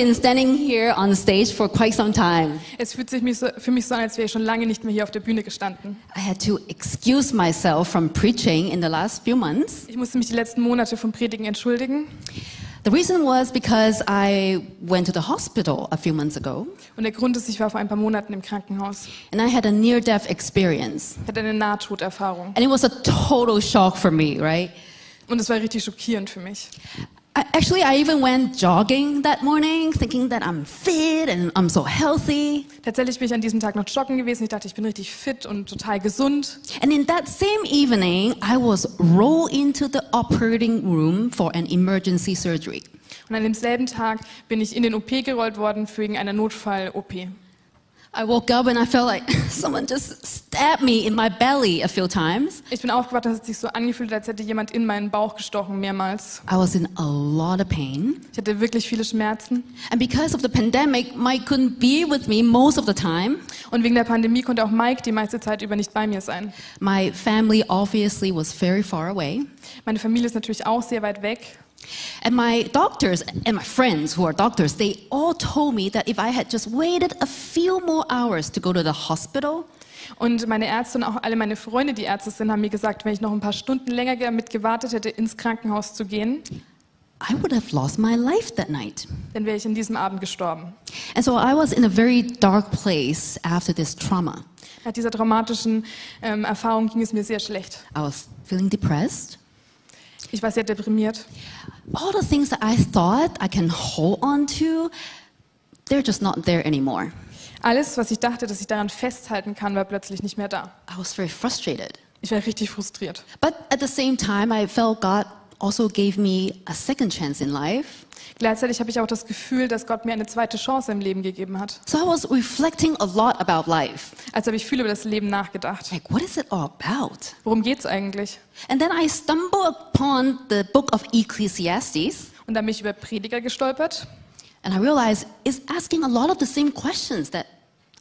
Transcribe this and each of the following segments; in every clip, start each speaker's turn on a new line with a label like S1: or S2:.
S1: been standing here on stage for quite some time.
S2: Es fühlt sich so, für mich so an, als wäre ich schon lange nicht mehr hier auf der Bühne gestanden.
S1: I had to excuse myself from preaching in the last few months.
S2: Ich musste mich die letzten Monate vom Predigen entschuldigen.
S1: The reason was because I went to the hospital a few months ago
S2: Und der Grund ist, ich war vor ein paar Monaten im Krankenhaus.
S1: and I had a near death experience.
S2: Ich hatte eine Nahtoderfahrung.
S1: And it was a total shock for me, right?
S2: Und es war richtig schockierend für mich.
S1: I, actually, I even went jogging that morning thinking that I'm fit and I'm so healthy.
S2: Tatsächlich bin ich an diesem Tag noch joggen gewesen. Ich dachte, ich bin richtig fit und total gesund.
S1: And in that same evening, I was rolled into the operating room for an emergency surgery.
S2: Und an demselben Tag bin ich in den OP gerollt worden wegen einer Notfall-OP.
S1: I woke up and I felt like someone just stabbed me in my belly a few times.
S2: Ich bin aufgewacht und es hat sich so angefühlt, als hätte jemand in meinen Bauch gestochen mehrmals.
S1: I was in a lot of pain.
S2: Ich hatte wirklich viele Schmerzen.
S1: And because of the pandemic, Mike couldn't be with me most of the time.
S2: Und wegen der Pandemie konnte auch Mike die meiste Zeit über nicht bei mir sein.
S1: My family obviously was very far away.
S2: Meine Familie ist natürlich auch sehr weit weg.
S1: And my doctors and my friends who are doctors, they all told me that if I had just waited a few more hours to go to the hospital,
S2: Und meine Ärzte und auch alle meine Freunde, die Ärzte sind, haben mir gesagt, wenn ich noch ein paar Stunden länger damit gewartet hätte, ins Krankenhaus zu gehen,
S1: I would have lost my life that night.
S2: dann wäre ich an diesem Abend gestorben.
S1: And so I was in a very dark place after this trauma.
S2: Nach dieser traumatischen ähm, Erfahrung ging es mir sehr schlecht.
S1: I was feeling depressed.
S2: Ich war sehr deprimiert.
S1: All the things that I thought I can hold on to, they're just not there anymore.
S2: Alles, was ich dachte, dass ich daran festhalten kann, war plötzlich nicht mehr da.
S1: I was very frustrated.
S2: Ich war richtig frustriert.
S1: But at the same time, I felt God also gave me a second chance in life.
S2: Gleichzeitig habe ich auch das Gefühl, dass Gott mir eine zweite Chance im Leben gegeben hat.
S1: So I was reflecting a lot about life.
S2: Also habe ich viel über das Leben nachgedacht.
S1: Like, what is it all about?
S2: Worum geht's eigentlich?
S1: And then I stumbled upon the book of Ecclesiastes,
S2: Und dann bin ich über Prediger gestolpert
S1: and I realized it's asking a lot of the same questions that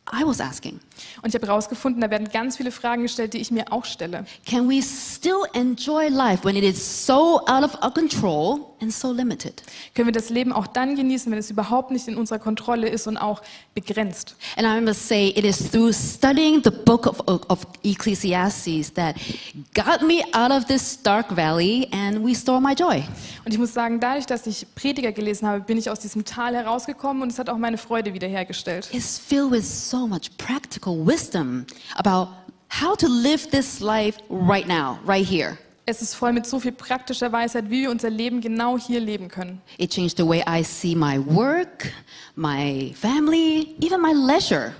S1: I was asking.
S2: Und ich habe herausgefunden, da werden ganz viele Fragen gestellt, die ich mir auch stelle.
S1: Can we still enjoy life when it is so out of our control and so limited?
S2: Können wir das Leben auch dann genießen, wenn es überhaupt nicht in unserer Kontrolle ist und auch begrenzt?
S1: And I must say, it is through studying the book of, of Ecclesiastes that got me out of this dark valley and restore my joy.
S2: Und ich muss sagen, dadurch, dass ich Prediger gelesen habe, bin ich aus diesem Tal herausgekommen und es hat auch meine Freude wiederhergestellt.
S1: It's filled with so much practical wisdom about how to live this life right now, right here.
S2: Es ist voll mit so viel praktischer Weisheit, wie wir unser Leben genau hier leben können.
S1: It changed the way I see my work, my family, even my leisure.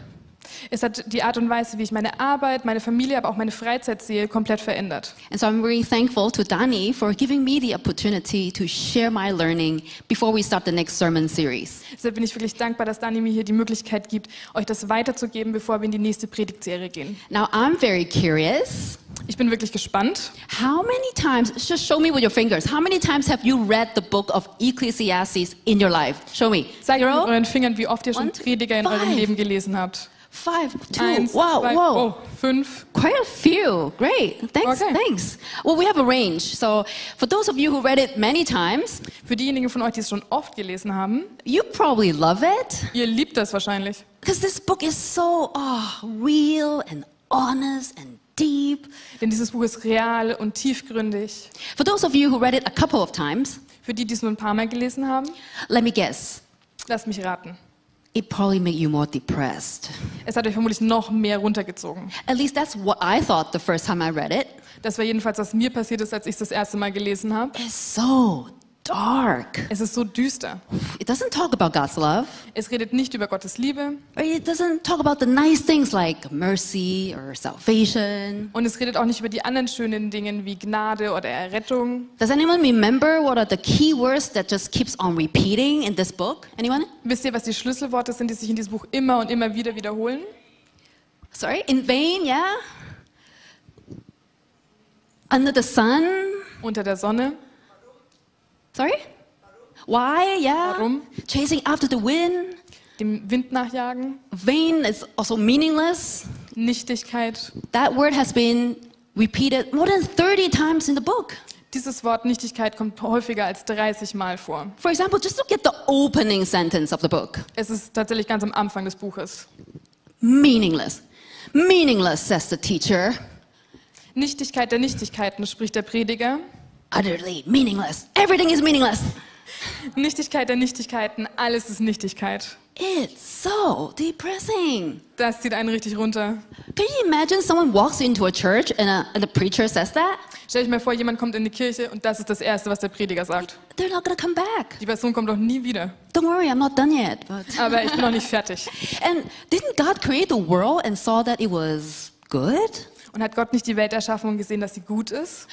S2: Es hat die Art und Weise, wie ich meine Arbeit, meine Familie, aber auch meine Freizeit sehe, komplett verändert.
S1: And so I'm very thankful to Dani for giving me the opportunity to share my learning before we start the next sermon series.
S2: Deshalb bin ich wirklich dankbar, dass Dani mir hier die Möglichkeit gibt, euch das weiterzugeben, bevor wir in die nächste Predigtserie gehen.
S1: Now I'm very curious.
S2: Ich bin wirklich gespannt.
S1: How many times, just show me with your fingers, how many times have you read the book of Ecclesiastes in your life? Show me.
S2: Zeigt mir mit euren Fingern, wie oft ihr schon Prediger in eurem. Leben gelesen habt.
S1: Five, two,
S2: Eins,
S1: wow,
S2: zwei,
S1: wow.
S2: oh, fünf.
S1: Quite a few. Great. Thanks.
S2: Okay.
S1: Thanks. Well, we have a range. So, for those of you who read it many times,
S2: Für diejenigen von euch, die es schon oft gelesen haben,
S1: you probably love it
S2: ihr liebt das wahrscheinlich.
S1: because this book is so oh, real and honest and deep.
S2: Denn dieses Buch ist real und tiefgründig.
S1: For those of you who read it a couple of times,
S2: Für die, die es nur ein paar Mal gelesen haben,
S1: let me guess.
S2: lasst mich raten.
S1: It probably made you more depressed.
S2: Es hat euch vermutlich noch mehr runtergezogen.
S1: At least that's what I thought the first time I read it.
S2: Das war jedenfalls, was mir passiert ist, als ich es das erste Mal gelesen habe.
S1: It's so dark.
S2: Es ist so düster.
S1: It doesn't talk about God's love.
S2: Es redet nicht über Gottes Liebe
S1: Or it doesn't talk about the nice things like mercy or salvation.
S2: und es redet auch nicht über die anderen schönen Dinge wie Gnade oder Errettung.
S1: Does anyone remember what are the key words that just keeps on repeating in this book? Anyone?
S2: Wisst ihr, was die Schlüsselworte sind, die sich in diesem Buch immer und immer wieder wiederholen?
S1: Sorry, in vain, yeah? Under the sun?
S2: Unter der Sonne.
S1: Sorry? Why, yeah?
S2: Warum?
S1: Chasing after the wind?
S2: Dem Wind nachjagen.
S1: Vain is also meaningless.
S2: Nichtigkeit.
S1: That word has been repeated more than 30 times in the book.
S2: Dieses Wort Nichtigkeit kommt häufiger als 30 Mal vor.
S1: For example, just look at the opening sentence of the book
S2: Es ist tatsächlich ganz am Anfang des Buches.
S1: meaningless. Meaningless, says the teacher.
S2: Nichtigkeit der Nichtigkeiten, spricht der Prediger.
S1: Utterly meaningless. Everything is meaningless.
S2: Nichtigkeit der Nichtigkeiten, alles ist Nichtigkeit.
S1: It's so depressing.
S2: Das zieht einen richtig runter.
S1: Can you imagine someone walks into a church and, a, and the preacher says that?
S2: Stell dich mal vor, jemand kommt in die Kirche und das ist das Erste, was der Prediger sagt.
S1: They're not to come back.
S2: Die Person kommt doch nie wieder.
S1: Don't worry, I'm not done yet. But
S2: Aber ich bin noch nicht fertig.
S1: and didn't God create the world and saw that it was good?
S2: Und hat Gott nicht die Welt erschaffen und gesehen, dass sie gut ist?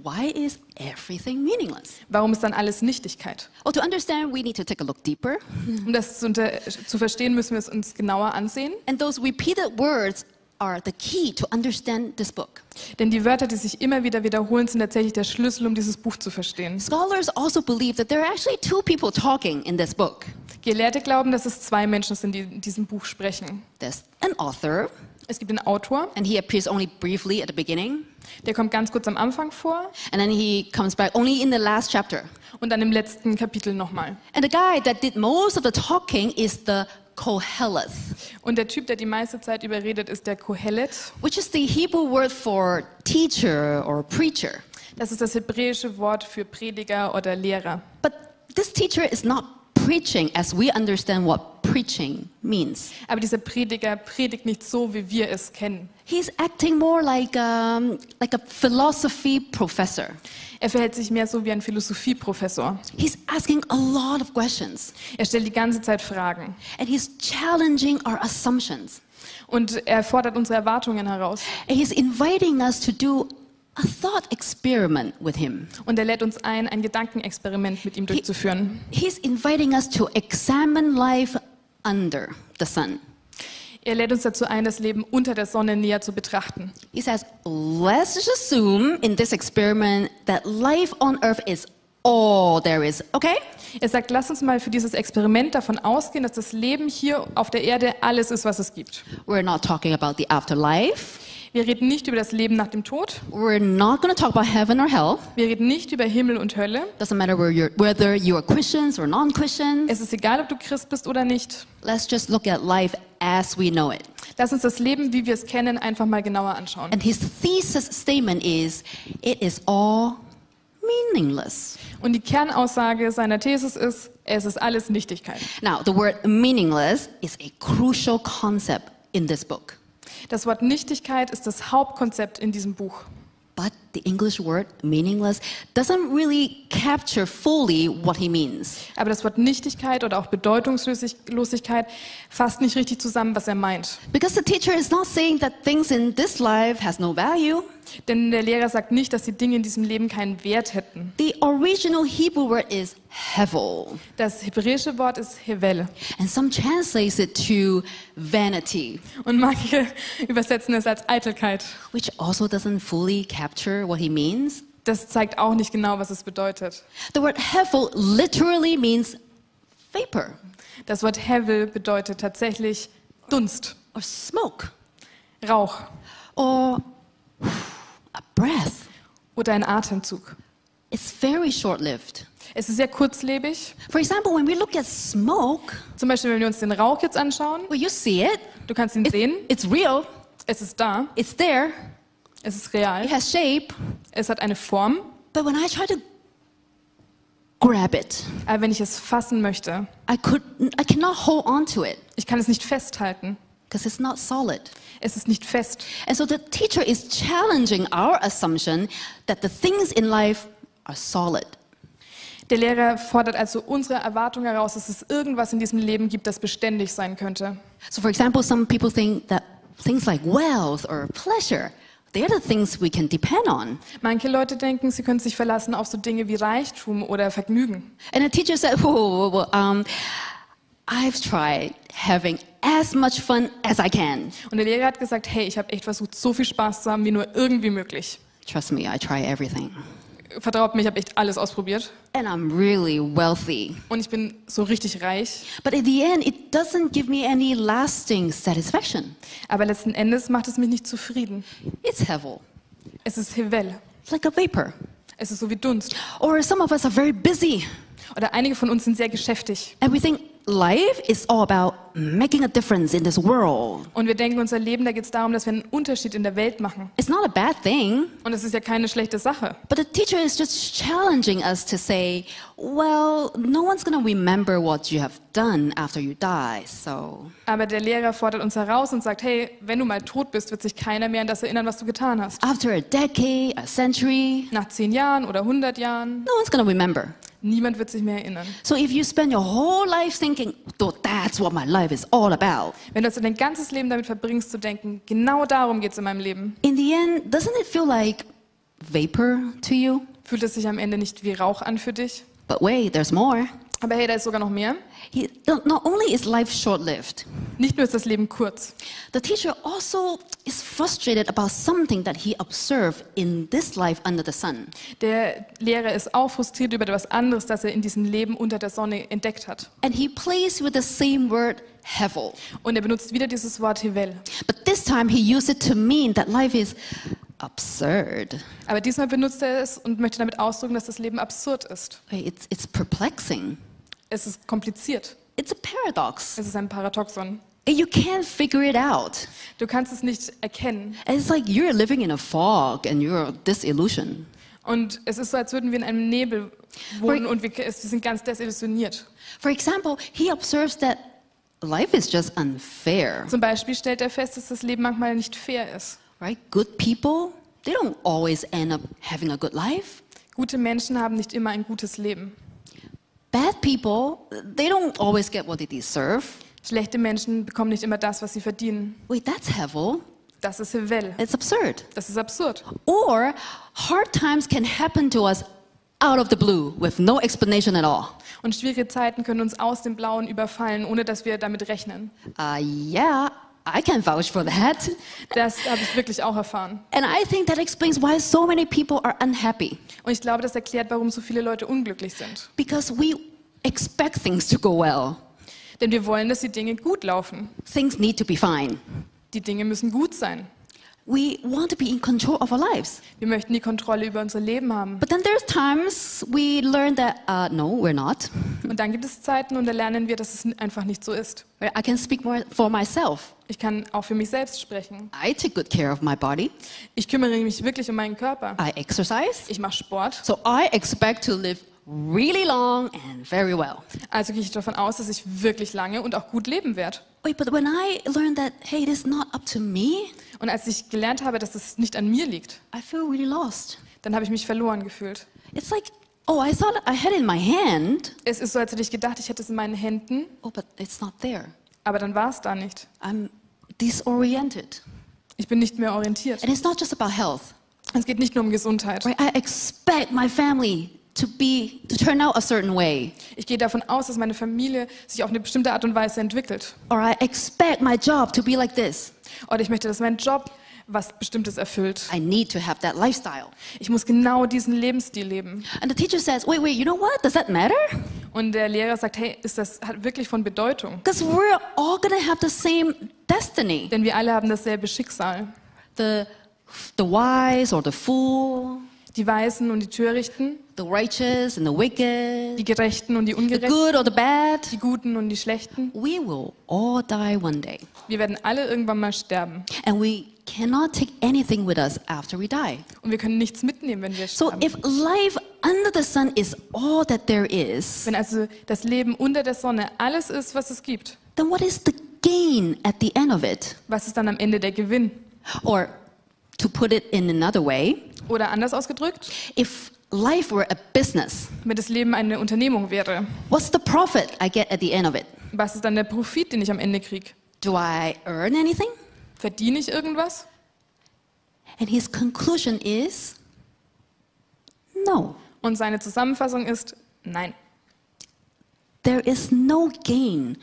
S1: Why is everything meaningless?
S2: Warum ist dann alles Nichtigkeit?
S1: Well, to understand, we need to take a look deeper.
S2: Um das zu, zu verstehen, müssen wir es uns genauer ansehen.
S1: And those repeated words are the key to understand this book.
S2: Denn die Wörter, die sich immer wieder wiederholen, sind tatsächlich der Schlüssel, um dieses Buch zu verstehen.
S1: Scholars also believe that there are actually two people talking in this book.
S2: Gelehrte glauben, dass es zwei Menschen sind, die in diesem Buch sprechen.
S1: There's an author,
S2: Es gibt einen Autor,
S1: and he appears only briefly at the beginning,
S2: der kommt ganz kurz am Anfang vor
S1: and then he comes back only in the last chapter.
S2: und dann im letzten Kapitel nochmal.
S1: And the guy that did most of the talking is the Koheleth,
S2: Und der Typ, der die meiste Zeit überredet, ist der Kohelet.
S1: which is the Hebrew word for teacher or preacher.
S2: Das ist das hebräische Wort für Prediger oder Lehrer.
S1: But this teacher is not preaching as we understand what preaching means.
S2: Aber dieser Prediger predigt nicht so, wie wir es kennen.
S1: He's acting more like, um, like a philosophy professor.
S2: Er verhält sich mehr so wie ein Philosophieprofessor.
S1: He's asking a lot of questions
S2: Er stellt die ganze Zeit Fragen.
S1: and he's challenging our assumptions.
S2: Und er fordert unsere Erwartungen heraus.
S1: And he's inviting us to do a thought experiment with him.
S2: Und er lädt uns ein, ein Gedankenexperiment mit ihm durchzuführen.
S1: He's inviting us to examine life under the sun.
S2: Er lädt uns dazu ein, das Leben unter der Sonne näher zu betrachten.
S1: He says, let's just assume in this experiment that life on earth is all there is, okay?
S2: Er sagt, lass uns mal für dieses Experiment davon ausgehen, dass das Leben hier auf der Erde alles ist, was es gibt.
S1: We're not talking about the afterlife.
S2: Wir reden nicht über das Leben nach dem Tod.
S1: We're not going to talk about heaven or hell.
S2: Wir reden nicht über Himmel und Hölle.
S1: Doesn't matter where you're, whether you are Christians or non Christians.
S2: Es ist egal, ob du Christ bist oder nicht.
S1: Let's just look at life as we know it.
S2: Lass uns das Leben, wie wir es kennen, einfach mal genauer anschauen.
S1: And his thesis statement is it is all meaningless.
S2: Und die Kernaussage seiner Thesis ist, es ist alles Nichtigkeit.
S1: Now, the word meaningless is a crucial concept in this book.
S2: Das Wort Nichtigkeit ist das Hauptkonzept in diesem Buch.
S1: But the English word meaningless doesn't really capture fully what he means.
S2: Aber das Wort Nichtigkeit oder auch Bedeutungslosigkeit fasst nicht richtig zusammen, was er meint.
S1: Because the teacher is not saying that things in this life has no value.
S2: Denn der Lehrer sagt nicht, dass die Dinge in diesem Leben keinen Wert hätten.
S1: The original Hebrew word is hevel,
S2: Das hebräische Wort ist Hevel.
S1: and some translates it to vanity,
S2: Und manche übersetzen es als Eitelkeit.
S1: which also doesn't fully capture what he means.
S2: Das zeigt auch nicht genau, was es bedeutet.
S1: The word hevel literally means vapor
S2: Das Wort Hevel bedeutet tatsächlich Dunst,
S1: or smoke
S2: Rauch
S1: or a breath.
S2: oder ein Atemzug.
S1: It's very short lived.
S2: Es ist sehr kurzlebig.
S1: For example, when we look at smoke,
S2: Zum Beispiel, wenn wir uns den Rauch jetzt anschauen,
S1: well, you see it.
S2: du kannst ihn
S1: It-
S2: sehen,
S1: It's real.
S2: es ist da,
S1: It's there.
S2: Es ist
S1: It
S2: real,
S1: has shape.
S2: es hat eine Form,
S1: But when I try to grab it,
S2: aber wenn ich es fassen möchte,
S1: I could. I cannot hold on to it
S2: ich kann es nicht festhalten.
S1: because it's not solid.
S2: Es ist nicht fest.
S1: And so the teacher is challenging our assumption that the things in life are solid.
S2: Der Lehrer fordert also unsere Erwartung heraus, dass es irgendwas in diesem Leben gibt, das beständig sein könnte.
S1: So, for example, some people think that things like wealth or pleasure, they're the things we can depend on.
S2: Manche Leute denken, sie können sich verlassen auf so Dinge wie Reichtum oder Vergnügen.
S1: And the teacher said, whoa, whoa, whoa, um, I've tried having as much fun as I can.
S2: Und der Lehrer hat gesagt, hey, ich habe echt versucht, so viel Spaß zu haben, wie nur irgendwie möglich.
S1: Trust me, I try everything.
S2: Vertraut mir, ich habe echt alles ausprobiert.
S1: And I'm really wealthy.
S2: Und ich bin so richtig reich.
S1: But in the end, it doesn't give me any lasting satisfaction.
S2: Aber letzten Endes macht es mich nicht zufrieden.
S1: It's hevel,
S2: Es ist Hevel,
S1: it's like a vapor.
S2: Es ist so wie Dunst.
S1: Or some of us are very busy
S2: Oder einige von uns sind sehr geschäftig.
S1: and we think life is all about making a difference in this world.
S2: Und wir denken, unser Leben, da geht es darum, dass wir einen Unterschied in der Welt machen.
S1: It's not a bad thing,
S2: Und es ist ja keine schlechte Sache.
S1: but the teacher is just challenging us to say, well, no one's going to remember what you have done after you die, so.
S2: Aber der Lehrer fordert uns heraus und sagt, hey, wenn du mal tot bist, wird sich keiner mehr an das erinnern, was du getan hast.
S1: After a decade, a century,
S2: Nach zehn Jahren oder 100 Jahren,
S1: no one's going to remember.
S2: Niemand wird sich mehr erinnern.
S1: So if you spend your whole life thinking, "Though that's what my life is all about,
S2: Wenn du also dein ganzes Leben damit verbringst, zu denken, genau darum geht es in meinem Leben,
S1: in the end, doesn't it feel like vapor to you?
S2: fühlt es sich am Ende nicht wie Rauch an für dich.
S1: But wait, there's more.
S2: Aber hey, da ist sogar noch mehr.
S1: He, not only is life short lived,
S2: Nicht nur ist das Leben kurz.
S1: the teacher also is frustrated about something that he observed in this life under the sun.
S2: Der Lehrer ist auch frustriert über etwas anderes, das er in diesem Leben unter der Sonne entdeckt hat.
S1: And he plays with the same word, hevel.
S2: Und er benutzt wieder dieses Wort Hevel.
S1: But this time he used it to mean that life is absurd.
S2: Aber diesmal benutzt er es und möchte damit ausdrücken, dass das Leben absurd ist.
S1: It's, it's perplexing.
S2: Es ist kompliziert.
S1: It's a paradox.
S2: Es ist ein Paradoxon.
S1: You can't figure it out.
S2: Du kannst es nicht erkennen.
S1: And It's like you're living in a fog and you're disillusioned.
S2: Und es ist so, als würden wir in einem Nebel wohnen und wir, wir sind ganz desillusioniert.
S1: For example, he observes that life is just unfair,
S2: Zum Beispiel stellt er fest, dass das Leben manchmal nicht fair ist.
S1: right? Good people, they don't always end up having a good life.
S2: Gute Menschen haben nicht immer ein gutes Leben.
S1: Bad people, they don't always get what they deserve.
S2: Schlechte Menschen bekommen nicht immer das, was sie verdienen.
S1: Wait, that's hevel.
S2: Das ist Hevel.
S1: It's absurd.
S2: Das ist absurd.
S1: Or hard times can happen to us out of the blue with no explanation at all.
S2: Und schwierige Zeiten können uns aus dem Blauen überfallen, ohne dass wir damit rechnen.
S1: Uh, yeah, I can vouch for that.
S2: Das habe ich wirklich auch erfahren.
S1: And I think that explains why so many people are unhappy.
S2: Und ich glaube, das erklärt, warum so viele Leute unglücklich sind.
S1: Because we expect things to go well.
S2: Denn wir wollen, dass die Dinge gut laufen.
S1: Things need to be fine.
S2: Die Dinge müssen gut sein.
S1: We want to be in control of our lives.
S2: Wir möchten die Kontrolle über unser Leben haben.
S1: But then there's times we learn that, uh, no, we're not.
S2: Und dann gibt es Zeiten und da lernen wir, dass es einfach nicht so ist.
S1: I can speak more for myself.
S2: Ich kann auch für mich selbst sprechen.
S1: I take good care of my body.
S2: Ich kümmere mich wirklich um meinen Körper.
S1: I exercise.
S2: Ich mache Sport.
S1: So I expect to live really long and very well.
S2: Also gehe ich davon aus, dass ich wirklich lange und auch gut leben werde.
S1: Wait, but when I learned that, hey, it is not up to me,
S2: Und als ich gelernt habe, dass es nicht an mir liegt,
S1: I feel really lost.
S2: dann habe ich mich verloren gefühlt.
S1: It's like, oh, I thought I had it in my hand.
S2: Es ist so, als hätte ich gedacht, ich hätte es in meinen Händen,
S1: Oh, but it's not there.
S2: aber dann war es da nicht.
S1: I'm disoriented.
S2: Ich bin nicht mehr orientiert.
S1: And it's not just about health.
S2: Es geht nicht nur um Gesundheit.
S1: Right? I expect my family to be to turn out a certain way.
S2: Ich gehe davon aus, dass meine Familie sich auf eine bestimmte Art und Weise entwickelt.
S1: Or I expect my job to be like this.
S2: Oder ich möchte, dass mein Job was Bestimmtes erfüllt.
S1: I need to have that lifestyle.
S2: Ich muss genau diesen Lebensstil leben.
S1: And the teacher says, wait, wait, you know what? Does that matter?
S2: Und der Lehrer sagt, hey, ist das hat wirklich von Bedeutung?
S1: Because we're all gonna have the same destiny.
S2: Denn wir alle haben dasselbe Schicksal.
S1: The the wise or the fool,
S2: Die Weisen und die Törichten,
S1: the righteous and the wicked,
S2: die Gerechten und die
S1: the
S2: Ungerechten,
S1: good or the bad.
S2: die Guten und die Schlechten.
S1: We will all die one day.
S2: Wir werden alle irgendwann mal sterben.
S1: And we cannot take anything with us after we die.
S2: Und wir können nichts mitnehmen, wenn wir
S1: So
S2: sterben.
S1: if life under the sun is all that there is,
S2: Wenn also das Leben unter der Sonne alles ist, was es gibt,
S1: then what is the gain at the end of it?
S2: was ist dann am Ende der Gewinn?
S1: Or to put it in another way,
S2: Oder anders ausgedrückt,
S1: if life were a business,
S2: wenn das Leben eine Unternehmung wäre,
S1: what's the profit I get at the end of it?
S2: was ist dann der Profit, den ich am Ende kriege?
S1: Do I earn anything?
S2: Verdiene ich irgendwas?
S1: And his conclusion is no.
S2: Und seine Zusammenfassung ist, nein,
S1: There is no gain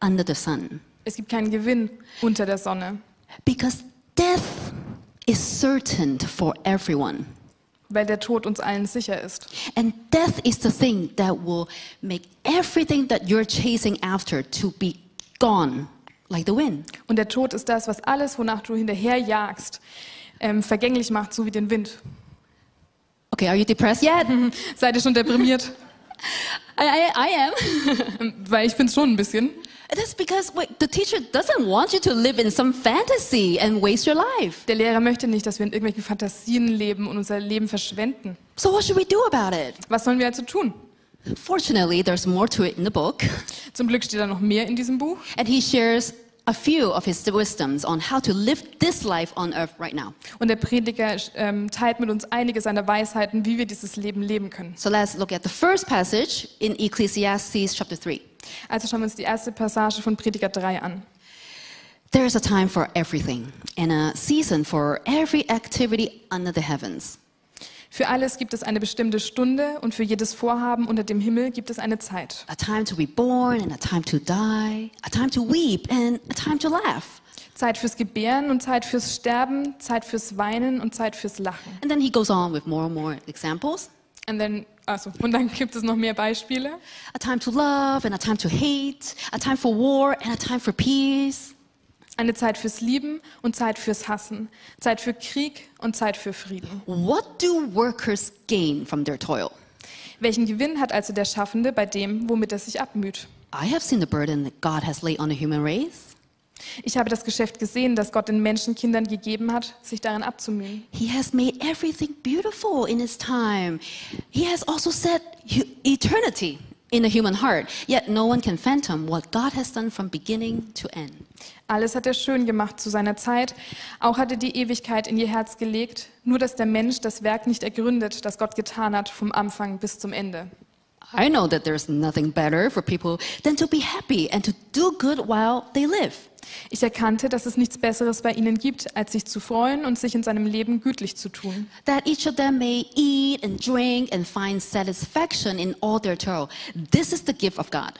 S1: under the sun
S2: es gibt keinen Gewinn unter der Sonne,
S1: because death is certain for everyone.
S2: weil der Tod uns allen sicher ist.
S1: And death is the thing that will make everything that you're chasing after to be gone like the wind.
S2: Und der Tod ist das, was alles, wonach du hinterherjagst, ähm, vergänglich macht, so wie den Wind.
S1: Okay, are you depressed yet?
S2: Seid ihr schon deprimiert?
S1: I, I, I am.
S2: Weil ich bin's schon ein bisschen.
S1: That's because wait, the teacher doesn't want you to live in some fantasy and waste your life.
S2: Der Lehrer möchte nicht, dass wir in irgendwelchen Fantasien leben und unser Leben verschwenden.
S1: So what should we do about it?
S2: Was sollen wir also tun?
S1: Fortunately, there's more to it in the book,
S2: Zum Glück steht da noch mehr in diesem Buch.
S1: and he shares a few of his wisdoms on how to live this life on earth right now.
S2: Und der Prediger ähm, teilt mit uns einige seiner Weisheiten, wie wir dieses Leben leben können.
S1: So let's look at the first passage in Ecclesiastes chapter 3.
S2: Also schauen wir uns die erste Passage von Prediger 3 an.
S1: There is a time for everything, and a season for every activity under the heavens.
S2: Für alles gibt es eine bestimmte Stunde und für jedes Vorhaben unter dem Himmel gibt es eine Zeit.
S1: A time to be born, and a time to die, a time to weep, and a time to laugh.
S2: Zeit fürs Gebären und Zeit fürs Sterben, Zeit fürs Weinen und Zeit fürs Lachen.
S1: And then he goes on with more and more examples.
S2: Und dann, also, und dann gibt es noch mehr Beispiele.
S1: A time to love, and a time to hate, a time for war, and a time for peace.
S2: Eine Zeit fürs Lieben und Zeit fürs Hassen. Zeit für Krieg und Zeit für Frieden.
S1: What do workers gain from their toil?
S2: Welchen Gewinn hat also der Schaffende bei dem, womit er sich abmüht?
S1: I have seen the burden that God has laid on the human race.
S2: Ich habe das Geschäft gesehen, das Gott den Menschenkindern gegeben hat, sich darin abzumühen.
S1: He has made everything beautiful in His time. He has also set eternity in the human heart. Yet no one can fathom what God has done from beginning to end.
S2: Alles hat er schön gemacht zu seiner Zeit. Auch hat er die Ewigkeit in ihr Herz gelegt. Nur dass der Mensch das Werk nicht ergründet, das Gott getan hat, vom Anfang bis zum Ende.
S1: I know that there's nothing better for people than to be happy and to do good while they live.
S2: Ich erkannte, dass es nichts Besseres bei ihnen gibt, als sich zu freuen und sich in seinem Leben gütlich zu tun.
S1: That each of them may eat and drink and find satisfaction in all their toil. This is the gift of God.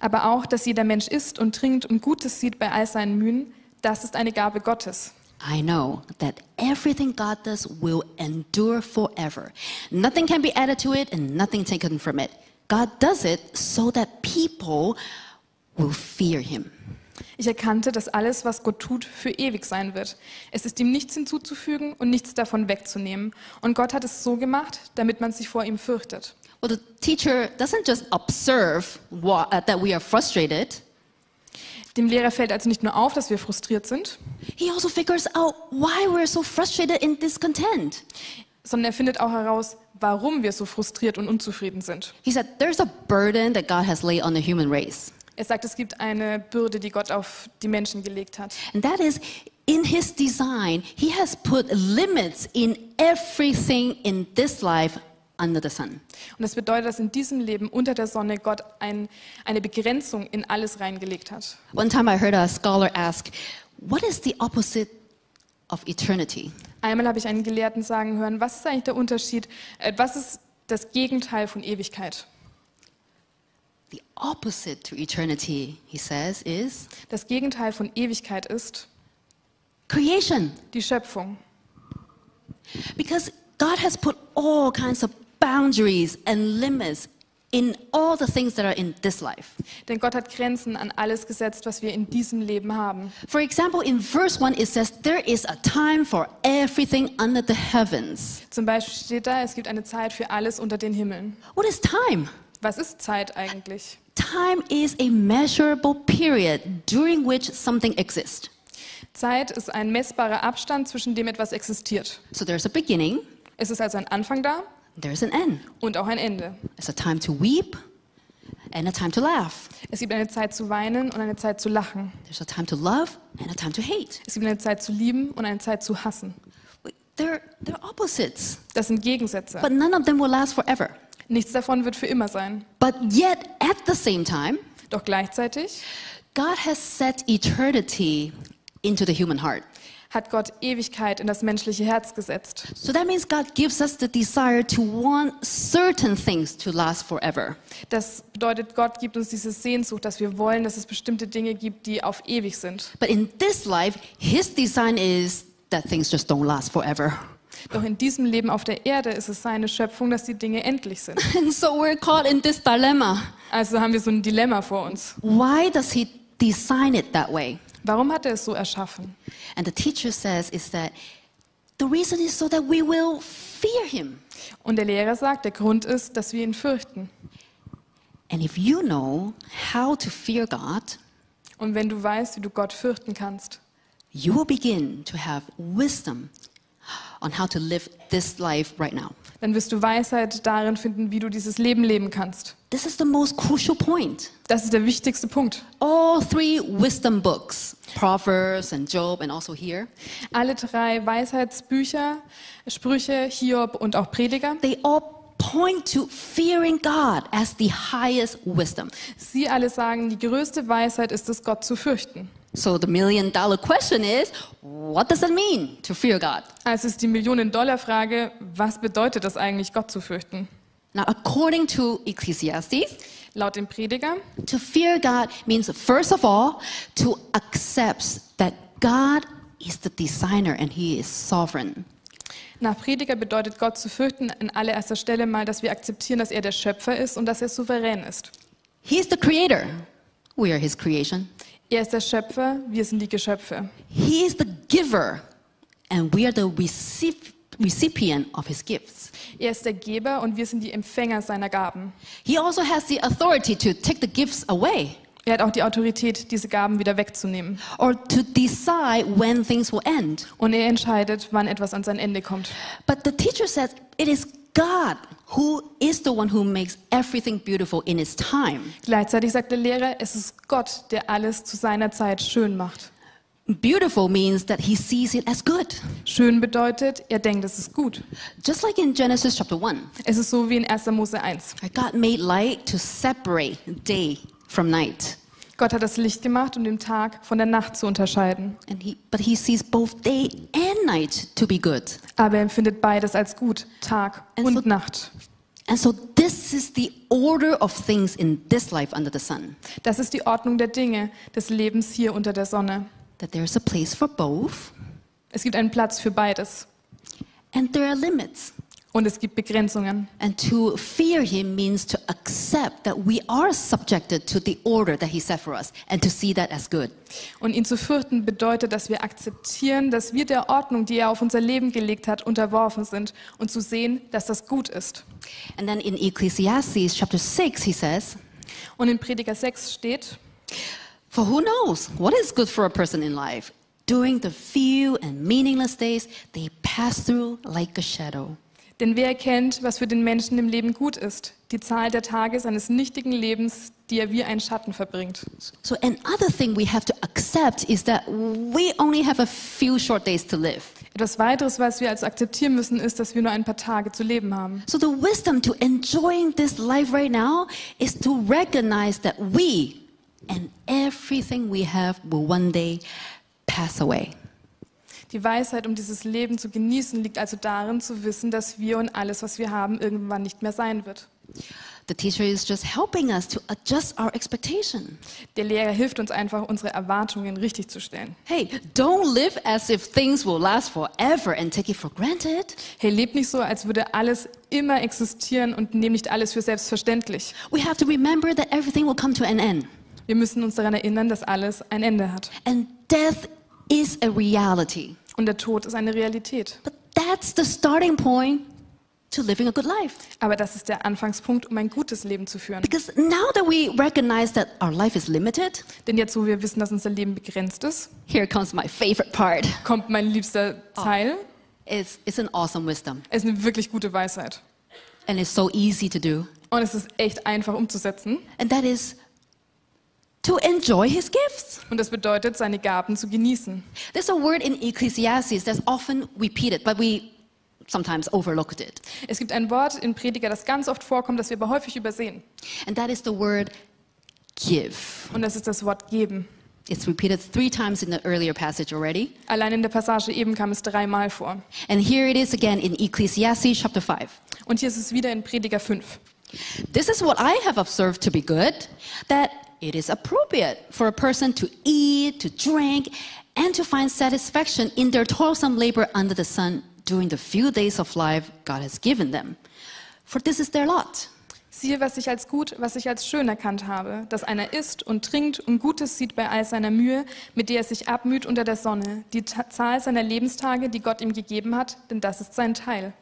S2: Aber auch, dass jeder Mensch isst und trinkt und Gutes sieht bei all seinen Mühen, das ist eine Gabe Gottes.
S1: I know that everything God does will endure forever. Nothing can be added to it and nothing taken from it. God does it so that people will fear him.
S2: Ich erkannte, dass alles, was Gott tut, für ewig sein wird. Es ist ihm nichts hinzuzufügen und nichts davon wegzunehmen. Und Gott hat es so gemacht, damit man sich vor ihm fürchtet.
S1: Well, the teacher doesn't just observe wha- uh, that we are frustrated,
S2: Dem Lehrer fällt also nicht nur auf, dass wir frustriert sind,
S1: he also figures out why we're so frustrated and discontent.
S2: sondern er findet auch heraus, warum wir so frustriert und unzufrieden sind.
S1: He said, There's a burden that God has laid on the human race.
S2: Er sagt, es gibt eine Bürde, die Gott auf die Menschen gelegt hat.
S1: And that is, in his design, he has put limits in everything in this life under the sun.
S2: Und das bedeutet, dass in diesem Leben unter der Sonne Gott ein, eine Begrenzung in alles reingelegt hat.
S1: One time I heard a scholar ask, What is the opposite of eternity?
S2: Einmal habe ich einen Gelehrten sagen hören, was ist eigentlich der Unterschied, äh, was ist das Gegenteil von Ewigkeit?
S1: The opposite to eternity, he says, is
S2: Das Gegenteil von Ewigkeit ist
S1: creation.
S2: die Schöpfung.
S1: Because God has put all kinds of boundaries and limits in all the things that are in this life.
S2: Denn Gott hat Grenzen an alles gesetzt, was wir in diesem Leben haben.
S1: For example, in verse 1, it says, There is a time for everything under the heavens.
S2: Zum Beispiel steht da, es gibt eine Zeit für alles unter den Himmeln.
S1: What is time?
S2: Was ist Zeit eigentlich?
S1: Time is a measurable period during which something exists.
S2: Zeit ist ein messbarer Abstand, zwischen dem etwas existiert.
S1: So there's a beginning,
S2: Es ist also ein Anfang da
S1: there's an end.
S2: und auch ein Ende.
S1: There's a time to weep and a time to laugh.
S2: Es gibt eine Zeit zu weinen und eine Zeit zu lachen.
S1: There's a time to love and a time to hate.
S2: Es gibt eine Zeit zu lieben und eine Zeit zu hassen.
S1: They're, they're opposites,
S2: Das sind Gegensätze.
S1: but none of them will last forever.
S2: Nichts davon wird für immer sein.
S1: But yet, at the same time,
S2: Doch gleichzeitig
S1: God has set eternity into the human heart.
S2: Hat Gott Ewigkeit in das menschliche Herz gesetzt.
S1: So that means God gives us the desire to want certain things to last forever.
S2: Das bedeutet, Gott gibt uns diese Sehnsucht, dass wir wollen, dass es bestimmte Dinge gibt, die auf ewig sind.
S1: But in this life, His design is that things just don't last forever.
S2: Doch in diesem Leben auf der Erde ist es seine Schöpfung, dass die Dinge endlich sind.
S1: And so we're caught in this dilemma.
S2: Also haben wir so ein Dilemma vor uns.
S1: Why does He design it that way?
S2: Warum hat er es so erschaffen?
S1: And the teacher says is that The reason is so that we will fear him.
S2: Und der Lehrer sagt, der Grund ist, dass wir ihn fürchten.
S1: And if you know how to fear God,
S2: Und wenn du weißt, wie du Gott fürchten kannst,
S1: you will begin to have wisdom on how to live this life right now.
S2: Dann wirst du Weisheit darin finden, wie du dieses Leben leben kannst.
S1: This is the most crucial point.
S2: Das ist der wichtigste Punkt.
S1: All three wisdom books, Proverbs and Job, and also here,
S2: Alle drei Weisheitsbücher, Sprüche, Hiob und auch Prediger,
S1: they all point to fearing God as the highest wisdom.
S2: sie alle sagen, die größte Weisheit ist es, Gott zu fürchten.
S1: So the million dollar question is what does it mean to fear God?
S2: Also ist die Millionen-Dollar-Frage, was bedeutet es eigentlich, Gott zu fürchten?
S1: Now, according to Ecclesiastes,
S2: Laut dem Prediger,
S1: to fear God means, first of all, to accept that God is the designer and He is sovereign.
S2: nach Prediger bedeutet Gott zu fürchten in allererster Stelle mal, dass wir akzeptieren, dass er der Schöpfer ist und dass er souverän ist.
S1: He's the creator. We are His creation.
S2: Er ist der Schöpfer, wir sind die Geschöpfe.
S1: He is the giver, and we are the recip- recipient of His gifts.
S2: Er ist der Geber und wir sind die Empfänger seiner Gaben.
S1: He also has the authority to take the gifts away
S2: Er hat auch die Autorität, diese Gaben wieder wegzunehmen.
S1: or to decide when things will end.
S2: Und er entscheidet, wann etwas an sein Ende kommt.
S1: But the teacher says it is God who is the one who makes everything beautiful in its time.
S2: Gleichzeitig sagt der Lehrer, es ist Gott, der alles zu seiner Zeit schön macht.
S1: Beautiful means that he sees it as good.
S2: Schön bedeutet, er denkt, es ist gut.
S1: Just like in Genesis chapter 1,
S2: Es ist so wie in 1. Mose 1.
S1: God made light to separate day from night.
S2: Gott hat das Licht gemacht, um den Tag von der Nacht zu unterscheiden.
S1: And he, but he sees both day and night to be good.
S2: Aber er empfindet beides als gut, Tag
S1: And
S2: und
S1: so-
S2: Nacht.
S1: And so this is the order of things in this life under the sun.
S2: Das ist die Ordnung der Dinge des Lebens hier unter der Sonne.
S1: That there's a place for both
S2: Es gibt einen Platz für beides
S1: and there are limits.
S2: Und es gibt Begrenzungen.
S1: And to fear him means to accept that we are subjected to the order that he set for us and to see that as good.
S2: Und ihn zu fürchten bedeutet, dass wir akzeptieren, dass wir der Ordnung, die er auf unser Leben gelegt hat, unterworfen sind und zu sehen, dass das gut ist.
S1: And then in Ecclesiastes chapter 6, he says,
S2: Und in Prediger 6 steht,
S1: For who knows what is good for a person in life? During the few and meaningless days, they pass through like a shadow.
S2: Denn wer erkennt, was für den Menschen im Leben gut ist? Die Zahl der Tage seines nichtigen Lebens, die er wie ein Schatten verbringt.
S1: So, another thing we have to accept is that we only have a few short days to live.
S2: Etwas weiteres, was wir also akzeptieren müssen, ist, dass wir nur ein paar Tage zu leben haben.
S1: So, the wisdom to enjoying this life right now is to recognize that we and everything we have will one day pass away.
S2: Die Weisheit, um dieses Leben zu genießen, liegt also darin zu wissen, dass wir und alles, was wir haben, irgendwann nicht mehr sein wird.
S1: The teacher is just helping us to adjust our expectation.
S2: Der Lehrer hilft uns einfach, unsere Erwartungen richtig zu stellen.
S1: Hey, don't live as if things will last forever and take it for granted.
S2: Hey, lebt nicht so, als würde alles immer existieren und nehmt nicht alles für selbstverständlich.
S1: We have to remember that everything will come to an end.
S2: Wir müssen uns daran erinnern, dass alles ein Ende hat.
S1: And death is a reality.
S2: Und der Tod ist eine Realität.
S1: But that's the starting point to living a good life.
S2: Aber das ist der Anfangspunkt, um ein gutes Leben zu führen.
S1: Because now that we recognize that our life is limited,
S2: Denn jetzt, wo wir wissen, dass unser Leben begrenzt ist,
S1: here comes my favorite part.
S2: kommt mein liebster Teil.
S1: It's, it's an awesome wisdom.
S2: Es ist eine wirklich gute Weisheit.
S1: And it's so easy to do.
S2: Und es ist echt einfach umzusetzen.
S1: And that is to enjoy his gifts.
S2: Und das bedeutet, seine Gaben zu genießen.
S1: There's a word in Ecclesiastes that's often repeated, but we sometimes overlooked it.
S2: Es gibt ein Wort in Prediger, das ganz oft vorkommt, das wir aber häufig übersehen.
S1: And that is the word give.
S2: Und das ist das Wort geben.
S1: It's repeated three times in the earlier passage already.
S2: Allein in der Passage eben kam es dreimal vor.
S1: And here it is again in Ecclesiastes chapter 5.
S2: Und hier ist es wieder in Prediger 5.
S1: This is what I have observed to be good that it is appropriate for a person to eat, to drink, and to find satisfaction in their toilsome labor under the sun during the few days of life God has given them. For this is their lot.
S2: Siehe, was ich als gut, was ich als schön erkannt habe, dass einer isst und trinkt und Gutes sieht bei all seiner Mühe, mit der er sich abmüht unter der Sonne, die Zahl seiner Lebenstage, die Gott ihm gegeben hat, denn das ist sein Teil.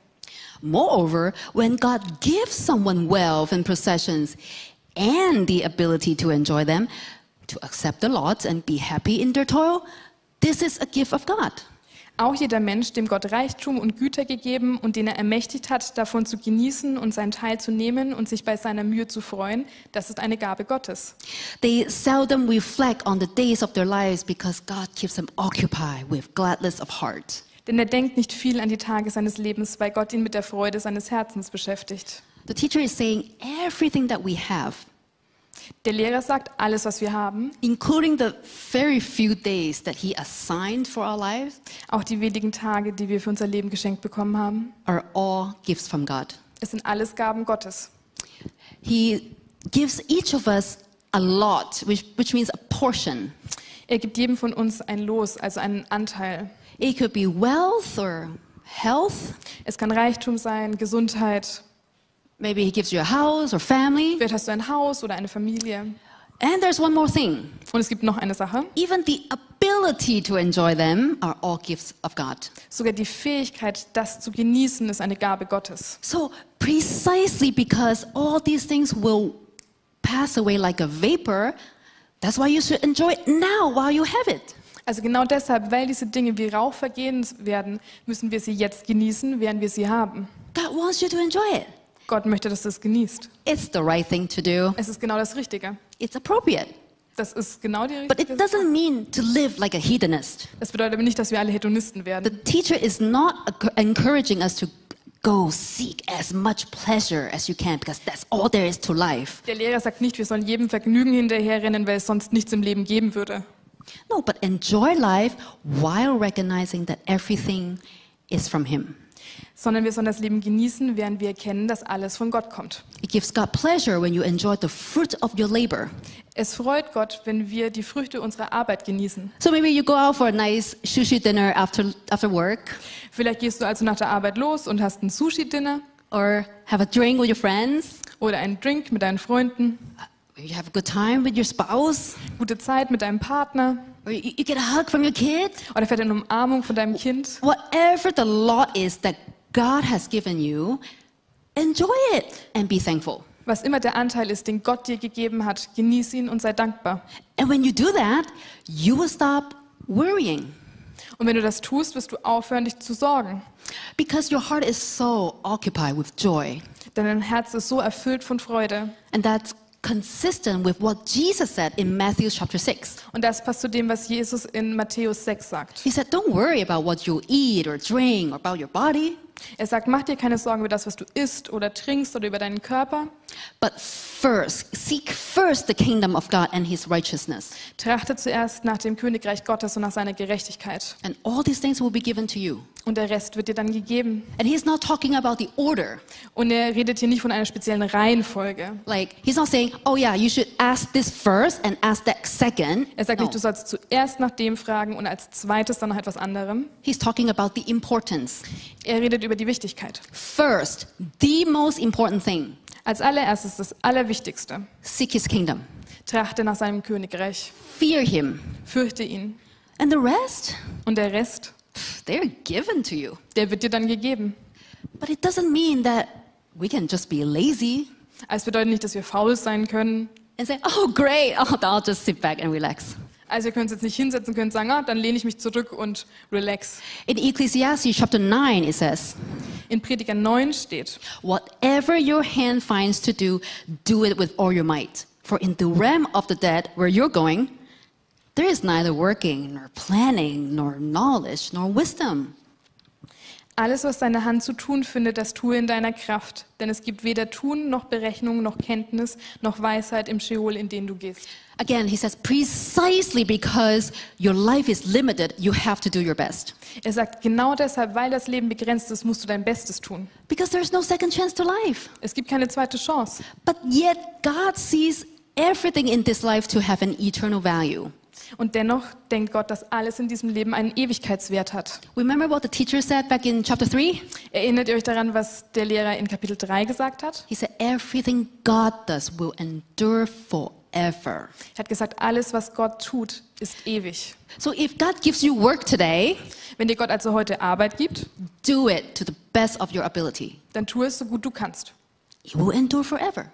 S1: Moreover, when God gives someone wealth and possessions and the ability to enjoy them, to accept the lot and be happy in their toil, this is a gift of God.
S2: Auch jeder Mensch, dem Gott Reichtum und Güter gegeben und den er ermächtigt hat, davon zu genießen und seinen Teil zu nehmen und sich bei seiner Mühe zu freuen, das ist eine Gabe Gottes.
S1: They seldom reflect on the days of their lives because God keeps them occupied with gladness of heart.
S2: Denn er denkt nicht viel an die Tage seines Lebens, weil Gott ihn mit der Freude seines Herzens beschäftigt.
S1: The teacher is saying everything that we have,
S2: Der Lehrer sagt, alles, was wir haben,
S1: including the very few days that he assigned for our lives,
S2: auch die wenigen Tage, die wir für unser Leben geschenkt bekommen haben,
S1: are all gifts from God.
S2: es sind alles Gaben Gottes.
S1: He gives each of us a lot, which, which means a portion.
S2: Er gibt jedem von uns ein Los, also einen Anteil.
S1: It could be wealth or health.
S2: Es kann Reichtum sein, Gesundheit.
S1: Maybe he gives you a house or family.
S2: Vielleicht hast du ein Haus oder eine Familie.
S1: And there's one more thing.
S2: Und es gibt noch eine Sache.
S1: Even the ability to enjoy them are all gifts of God.
S2: Sogar die Fähigkeit, das zu genießen, ist eine Gabe Gottes.
S1: So, precisely because all these things will pass away like a vapor, that's why you should enjoy it now while you have it.
S2: Also genau deshalb, weil diese Dinge wie Rauch vergehen werden, müssen wir sie jetzt genießen, während wir sie haben.
S1: God wants you to enjoy it.
S2: Gott möchte, dass du es genießt.
S1: It's the right thing to do,
S2: Es ist genau das Richtige.
S1: it's appropriate.
S2: Das ist genau die
S1: But it
S2: richtige Sache.
S1: doesn't mean to live like a hedonist.
S2: Das bedeutet aber nicht, dass wir alle Hedonisten
S1: The
S2: werden.
S1: teacher is not enc- encouraging us to go seek as much pleasure as you can because that's all there is to life.
S2: Der Lehrer sagt nicht, wir sollen jedem Vergnügen hinterherrennen, weil es sonst nichts im Leben geben würde.
S1: No, but enjoy life while recognizing that everything is from Him.
S2: Sondern wir sollen das Leben genießen, während wir erkennen, dass alles von Gott kommt.
S1: It gives God pleasure when you enjoy the fruit of your labor.
S2: Es freut Gott, wenn wir die Früchte unserer Arbeit genießen.
S1: So maybe you go out for a nice sushi dinner after, after work
S2: Vielleicht gehst du also nach der Arbeit los und hast ein Sushi-Dinner
S1: or have a drink with your friends.
S2: oder einen Drink mit deinen Freunden,
S1: you have a good time with your spouse
S2: gute Zeit mit deinem Partner
S1: or you, you get a hug from your kid.
S2: oder vielleicht eine Umarmung von deinem Kind.
S1: Whatever the lot is that God has given you, enjoy it and be thankful.
S2: Was immer der Anteil ist, den Gott dir gegeben hat, genieß ihn und sei dankbar.
S1: And when you do that, you will stop worrying
S2: Und wenn du das tust, wirst du aufhören, dich zu sorgen.
S1: because your heart is so occupied with joy.
S2: Denn dein Herz ist so erfüllt von Freude.
S1: And that's consistent with what Jesus said in Matthew chapter 6.
S2: Und das passt zu dem, was Jesus in Matthäus 6 sagt.
S1: He said, Don't worry about what you eat or drink or about your body,
S2: Er sagt, mach dir keine Sorgen über das, was du isst oder trinkst oder über deinen Körper.
S1: but first, seek first the kingdom of God and his righteousness.
S2: Trachte zuerst nach dem Königreich Gottes und nach seiner Gerechtigkeit.
S1: And all these things will be given to you.
S2: Und der Rest wird dir dann gegeben.
S1: And he's not talking about the order.
S2: Und er redet hier nicht von einer speziellen Reihenfolge.
S1: Like, he's not saying, oh yeah, you should ask this first and ask that second.
S2: Er sagt
S1: No.
S2: nicht, du sollst zuerst nach dem fragen und als zweites dann nach etwas anderem.
S1: He's talking about the importance.
S2: Er redet über die Wichtigkeit.
S1: First, the most important thing
S2: Als allererstes das Allerwichtigste.
S1: seek his kingdom,
S2: Trachte nach seinem Königreich.
S1: fear him.
S2: Fürchte ihn.
S1: And the rest,
S2: Und der Rest,
S1: they're given to you.
S2: der wird dir dann gegeben.
S1: But it doesn't mean that we can just be lazy
S2: Es bedeutet nicht, dass wir faul sein können.
S1: and say, oh, great, oh, I'll just sit back and relax.
S2: Also können uns jetzt nicht hinsetzen, können sagen, ah, dann lehne ich mich zurück und relax.
S1: In Ecclesiastes chapter 9, it says,
S2: In Prediger 9 steht,
S1: Whatever your hand finds to do, do it with all your might. For in the realm of the dead, where you're going, there is neither working, nor planning, nor knowledge, nor wisdom.
S2: alles, was deine Hand zu tun findet, das tue in deiner Kraft. Denn es gibt weder Tun, noch Berechnung, noch Kenntnis, noch Weisheit im Scheol, in den du gehst.
S1: Again, he says, precisely because your life is limited, you have to do your best.
S2: Er sagt, genau deshalb, weil das Leben begrenzt ist, musst du dein Bestes tun.
S1: Because there's no second chance to life.
S2: Es gibt keine zweite Chance.
S1: But yet, God sees everything in this life to have an eternal value.
S2: Und dennoch denkt Gott, dass alles in diesem Leben einen Ewigkeitswert hat.
S1: Remember what the teacher said back in chapter 3?
S2: Erinnert ihr euch daran, was der Lehrer in Kapitel 3 gesagt hat?
S1: He said, Everything God does will endure forever.
S2: Er hat gesagt, alles, was Gott tut, ist ewig.
S1: So if God gives you work today,
S2: Wenn dir Gott also heute Arbeit gibt,
S1: do it to the best of your ability.
S2: dann tu es so gut du kannst.
S1: It will endure forever.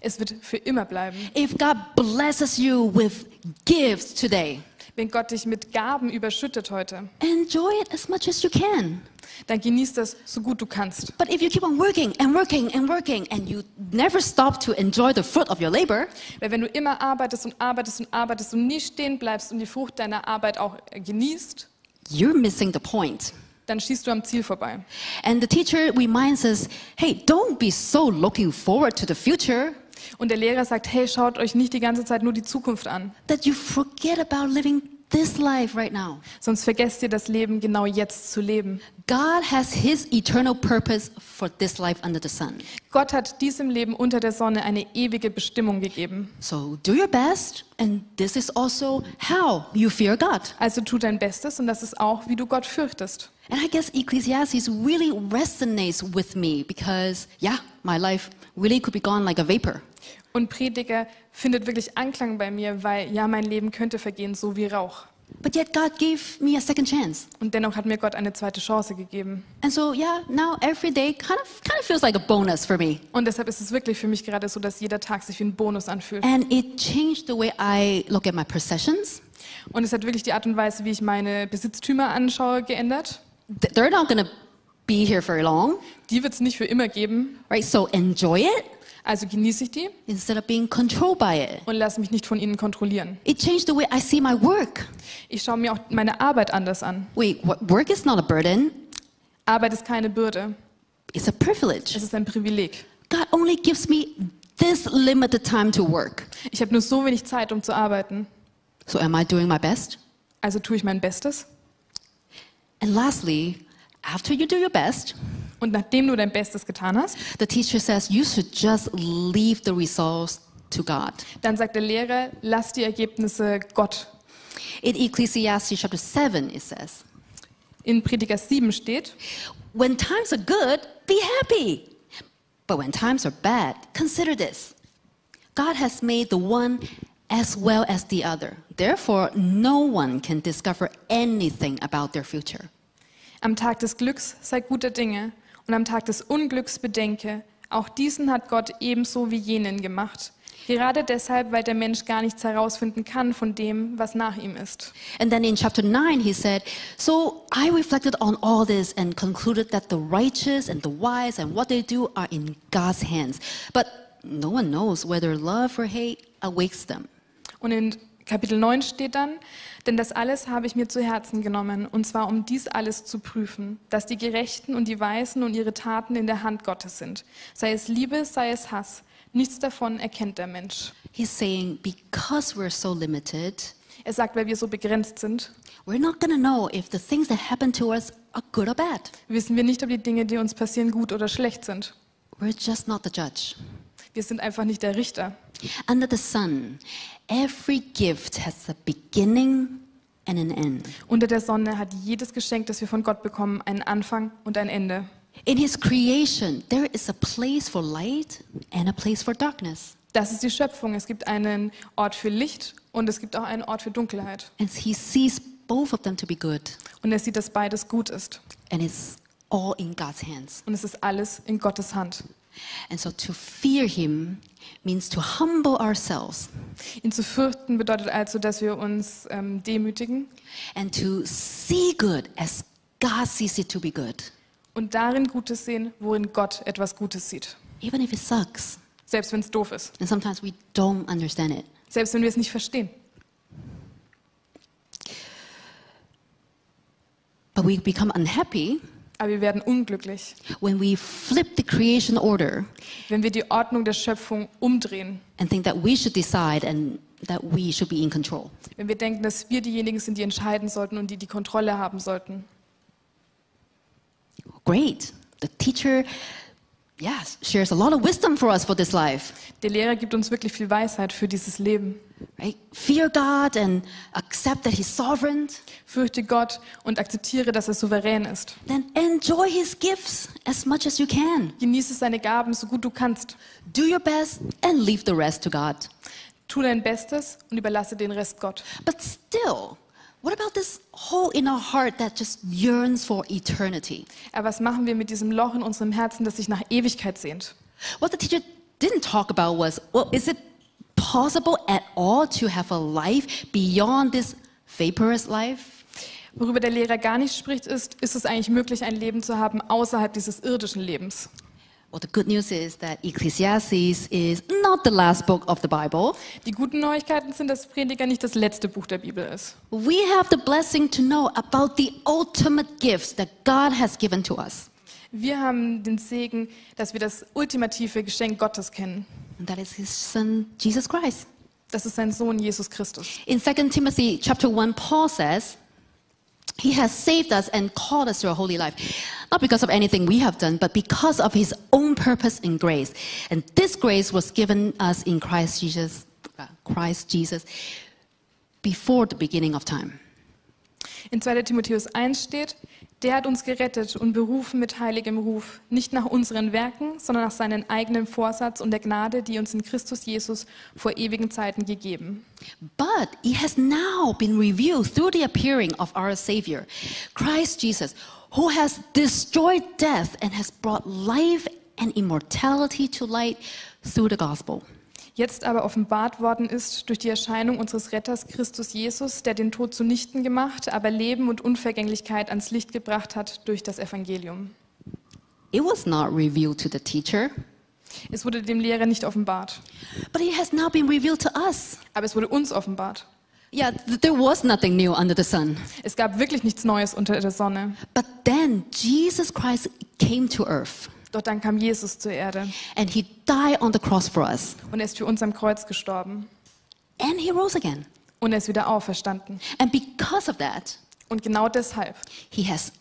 S2: Es wird für immer bleiben.
S1: If God blesses you with gifts today,
S2: Wenn Gott dich mit Gaben überschüttet heute,
S1: enjoy it as much as you can.
S2: dann genieß das so gut du kannst.
S1: But if you keep on working and working and working and you never stop to enjoy the fruit of your labor,
S2: Weil wenn du immer arbeitest und arbeitest und arbeitest und nie stehen bleibst und die Frucht deiner Arbeit auch genießt,
S1: you're missing the point.
S2: dann schießt du am Ziel vorbei.
S1: And the teacher reminds us hey, don't be so looking forward to the future
S2: Und der Lehrer sagt, hey, schaut euch nicht die ganze Zeit nur die Zukunft an,
S1: that you forget about living this life right now.
S2: sonst vergesst ihr das Leben genau jetzt zu leben.
S1: God has His eternal purpose for this life under the sun.
S2: Gott hat diesem Leben unter der Sonne eine ewige Bestimmung gegeben.
S1: So do your best, and this is also how you fear God.
S2: Also tu dein Bestes und das ist auch, wie du Gott fürchtest.
S1: And I guess Ecclesiastes really resonates with me because, yeah, my life really could be gone like a vapor.
S2: Und Prediger findet wirklich Anklang bei mir, weil ja, mein Leben könnte vergehen, so wie Rauch.
S1: But yet God gave me a second chance.
S2: Und dennoch hat mir Gott eine zweite Chance gegeben.
S1: And so, yeah, now every day kind of, kind of feels like a bonus for me.
S2: Und deshalb ist es wirklich für mich gerade so, dass jeder Tag sich wie ein Bonus anfühlt.
S1: And it changed the way I look at my possessions.
S2: Und es hat wirklich die Art und Weise, wie ich meine Besitztümer anschaue, geändert.
S1: Th- They're not to be here very long,
S2: Die wird es nicht für immer geben.
S1: right? So enjoy it
S2: Also genieße ich die
S1: instead of being controlled by it.
S2: und lasse mich nicht von ihnen kontrollieren.
S1: It changed the way I see my work.
S2: Ich schaue mir auch meine Arbeit anders an.
S1: Wait, work is not a burden,
S2: Arbeit ist keine Bürde,
S1: it's a privilege.
S2: es ist ein Privileg.
S1: God only gives me this limited time to work.
S2: Ich habe nur so wenig Zeit, um zu arbeiten.
S1: So am I doing my best?
S2: Also tue ich mein Bestes.
S1: And lastly, after you do your best,
S2: Und nachdem du dein Bestes getan hast,
S1: the teacher says you should just leave the results to God.
S2: dann sagt der Lehrer, lass die Ergebnisse Gott.
S1: In Ecclesiastes chapter 7, it says,
S2: In Prediger 7 steht,
S1: When times are good, be happy. But when times are bad, consider this God has made the one as well as the other. Therefore, no one can discover anything about their future.
S2: am Tag des Glücks sei guter Dinge und am Tag des Unglücks bedenke, auch diesen hat Gott ebenso wie jenen gemacht. Gerade deshalb, weil der Mensch gar nichts herausfinden kann von dem, was nach ihm ist.
S1: And then in chapter 9, he said, So I reflected on all this and concluded that the righteous and the wise and what they do are in God's hands. But no one knows whether love or hate awakes them.
S2: Und in Kapitel 9 steht dann, denn das alles habe ich mir zu Herzen genommen, und zwar um dies alles zu prüfen, dass die Gerechten und die Weisen und ihre Taten in der Hand Gottes sind. Sei es Liebe, sei es Hass. Nichts davon erkennt der Mensch.
S1: He's saying, Because we're so limited,
S2: Er sagt, weil wir so begrenzt sind,
S1: we're not going to know if the things that happen to us are good or bad.
S2: wissen wir nicht, ob die Dinge, die uns passieren, gut oder schlecht sind.
S1: We're just not the judge.
S2: Wir sind einfach nicht der Richter.
S1: Under the sun, every gift has a beginning and an end.
S2: Unter der Sonne hat jedes Geschenk, das wir von Gott bekommen, einen Anfang und ein Ende.
S1: In his creation, there is a place for light and a place for darkness.
S2: Das ist die Schöpfung. Es gibt einen Ort für Licht und es gibt auch einen Ort für Dunkelheit.
S1: And he sees both of them to be good.
S2: Und er sieht, dass beides gut ist.
S1: And it's all in God's hands.
S2: Und es ist alles in Gottes Hand.
S1: And so to fear him means to humble ourselves
S2: Ihn zu fürchten bedeutet also, dass wir uns ähm, demütigen
S1: and to see good as God sees it to be good,
S2: und darin Gutes sehen, worin Gott etwas Gutes sieht.
S1: even if it sucks.
S2: Selbst wenn es doof ist.
S1: And sometimes we don't understand it.
S2: Selbst wenn wir es nicht verstehen.
S1: But we become unhappy
S2: Aber wir werden unglücklich,
S1: when we flip the creation order
S2: wenn wir die Ordnung der Schöpfung umdrehen.
S1: and think that we should decide and that we should be in control.
S2: Wenn wir denken, dass wir diejenigen sind, die entscheiden sollten und die die Kontrolle haben sollten.
S1: Great. The teacher yes, shares a lot of wisdom for us for this life.
S2: Der Lehrer gibt uns wirklich viel Weisheit für dieses Leben.
S1: Right? Fear God and accept that He's sovereign.
S2: Fürchte Gott und akzeptiere, dass er souverän ist.
S1: Then enjoy His gifts as much as you can.
S2: Genieße seine Gaben so gut du kannst.
S1: Do your best and leave the rest to God.
S2: Tu dein Bestes und überlasse den Rest Gott.
S1: But still, what about this hole in our heart that just yearns for eternity?
S2: Aber was machen wir mit diesem Loch in unserem Herzen, das sich nach Ewigkeit sehnt?
S1: What the teacher didn't talk about was well, is it possible at all to have a life beyond this vaporous life?
S2: Worüber der Lehrer gar nicht spricht, ist, ist es eigentlich möglich, ein Leben zu haben außerhalb dieses irdischen Lebens?
S1: Well, the good news is that Ecclesiastes is not the last book of the Bible.
S2: Die guten Neuigkeiten sind, dass Prediger nicht das letzte Buch der Bibel ist.
S1: We have the blessing to know about the ultimate gifts that God has given to us.
S2: Wir haben den Segen, dass wir das ultimative Geschenk Gottes kennen.
S1: And that is his son Jesus Christ.
S2: Das ist sein Sohn Jesus Christus.
S1: In 2 Timothy chapter 1 Paul says, he has saved us and called us to a holy life, not because of anything we have done, but because of his own purpose and grace. And this grace was given us in Christ Jesus, uh, Christ Jesus before the beginning of time.
S2: In 2. Timotheus 1 steht, der hat uns gerettet und berufen mit heiligem Ruf, nicht nach unseren Werken, sondern nach seinem eigenen Vorsatz und der Gnade, die uns in Christus Jesus vor ewigen Zeiten gegeben.
S1: But it has now been revealed through the appearing of our Savior, Christ Jesus, who has destroyed death and has brought life and immortality to light through the gospel.
S2: Jetzt aber offenbart worden ist durch die Erscheinung unseres Retters Christus Jesus, der den Tod zunichten gemacht, aber Leben und Unvergänglichkeit ans Licht gebracht hat durch das Evangelium.
S1: It was not revealed to the teacher,
S2: Es wurde dem Lehrer nicht offenbart,
S1: but it has now been revealed to us.
S2: aber es wurde uns offenbart.
S1: Yeah, th- there was nothing new under the sun.
S2: Es gab wirklich nichts Neues unter der Sonne.
S1: But then Jesus Christ came to earth
S2: Doch dann kam Jesus zur Erde
S1: and he died on the cross for us
S2: und er ist für uns am Kreuz gestorben
S1: and he rose again.
S2: und er ist wieder auferstanden.
S1: And because of that,
S2: Und genau deshalb,
S1: he has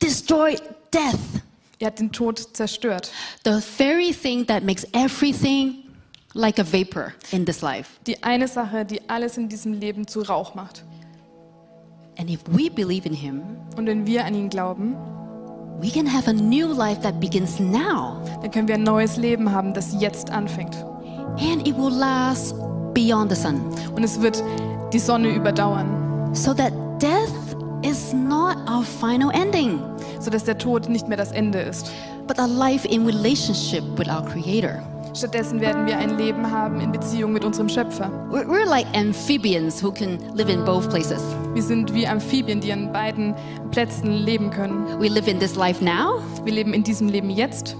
S1: destroyed death.
S2: er hat den Tod zerstört.
S1: The very thing that makes everything like a vapor in this life.
S2: Die eine Sache, die alles in diesem Leben zu Rauch macht.
S1: And if we believe in him,
S2: Und wenn wir an ihn glauben,
S1: we can have a new life that begins now.
S2: dann können wir ein neues Leben haben, das jetzt anfängt.
S1: And it will last beyond the sun.
S2: Und es wird die Sonne überdauern,
S1: So that death is not our final ending,
S2: sodass der Tod nicht mehr das Ende ist.
S1: but a life in relationship with our Creator.
S2: Stattdessen werden wir ein Leben haben in Beziehung mit unserem Schöpfer.
S1: We're, we're like amphibians who can live in both places.
S2: Wir sind wie Amphibien, die an beiden Plätzen leben können.
S1: We live in this life now
S2: Wir leben in diesem Leben jetzt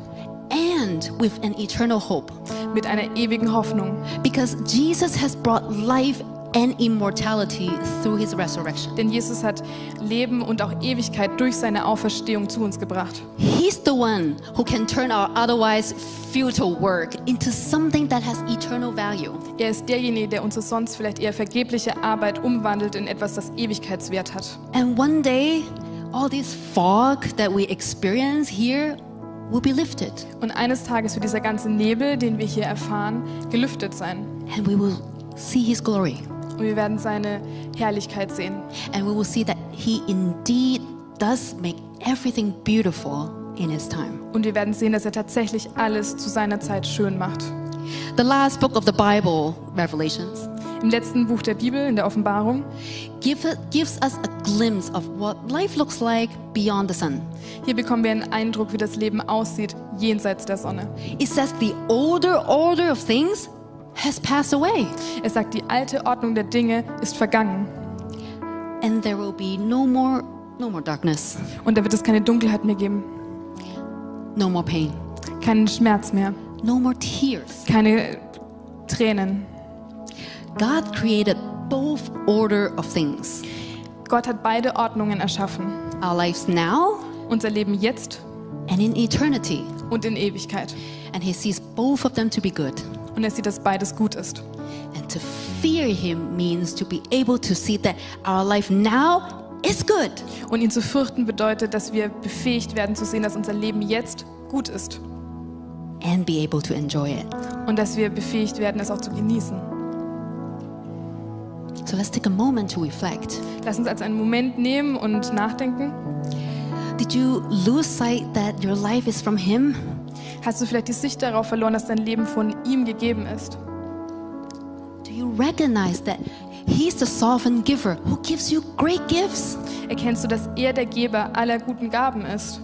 S1: and with an eternal hope.
S2: mit einer ewigen Hoffnung,
S1: Because Jesus has brought life and immortality through his resurrection.
S2: denn Jesus hat Leben und auch Ewigkeit durch seine Auferstehung zu uns gebracht.
S1: He's the one who can turn our otherwise futile work into something that has eternal value.
S2: Er ist derjenige, der unsere sonst vielleicht eher vergebliche Arbeit umwandelt in etwas, das Ewigkeitswert hat.
S1: And one day, all this fog that we experience here will be lifted,
S2: Und eines Tages wird dieser ganze Nebel, den wir hier erfahren, gelüftet sein.
S1: and we will see his glory.
S2: Und wir werden seine Herrlichkeit sehen.
S1: And we will see that he indeed does make everything beautiful in his time.
S2: Und wir werden sehen, dass er tatsächlich alles zu seiner Zeit schön macht.
S1: The last book of the Bible, Revelations,
S2: Im letzten Buch der Bibel, in der Offenbarung,
S1: give, gives us a glimpse of what life looks like beyond the sun.
S2: hier bekommen wir einen Eindruck, wie das Leben aussieht jenseits der Sonne.
S1: It says the older order of things has passed away,
S2: Es sagt, die alte Ordnung der Dinge ist vergangen.
S1: and there will be no more, no more darkness,
S2: Und da wird es keine Dunkelheit mehr geben,
S1: no more pain,
S2: keinen Schmerz mehr,
S1: no more tears.
S2: keine Tränen.
S1: God created both order of things.
S2: Gott hat beide Ordnungen erschaffen.
S1: Our lives now
S2: Unser Leben jetzt
S1: and in eternity.
S2: und in Ewigkeit.
S1: And he sees both of them to be good.
S2: Und er sieht, dass beides gut ist.
S1: And to fear him means to be able to see that our life now is good.
S2: Und ihn zu fürchten bedeutet, dass wir befähigt werden zu sehen, dass unser Leben jetzt gut ist.
S1: and be able to enjoy it.
S2: und dass wir befähigt werden, es auch zu genießen.
S1: So let's take a moment to reflect.
S2: Lass uns als einen Moment nehmen und nachdenken.
S1: Did you lose sight that your life is from Him?
S2: Hast du vielleicht die Sicht darauf verloren, dass dein Leben von ihm gegeben ist?
S1: Do you recognize that He's the sovereign giver who gives you great gifts?
S2: Erkennst du, dass er der Geber aller guten Gaben ist?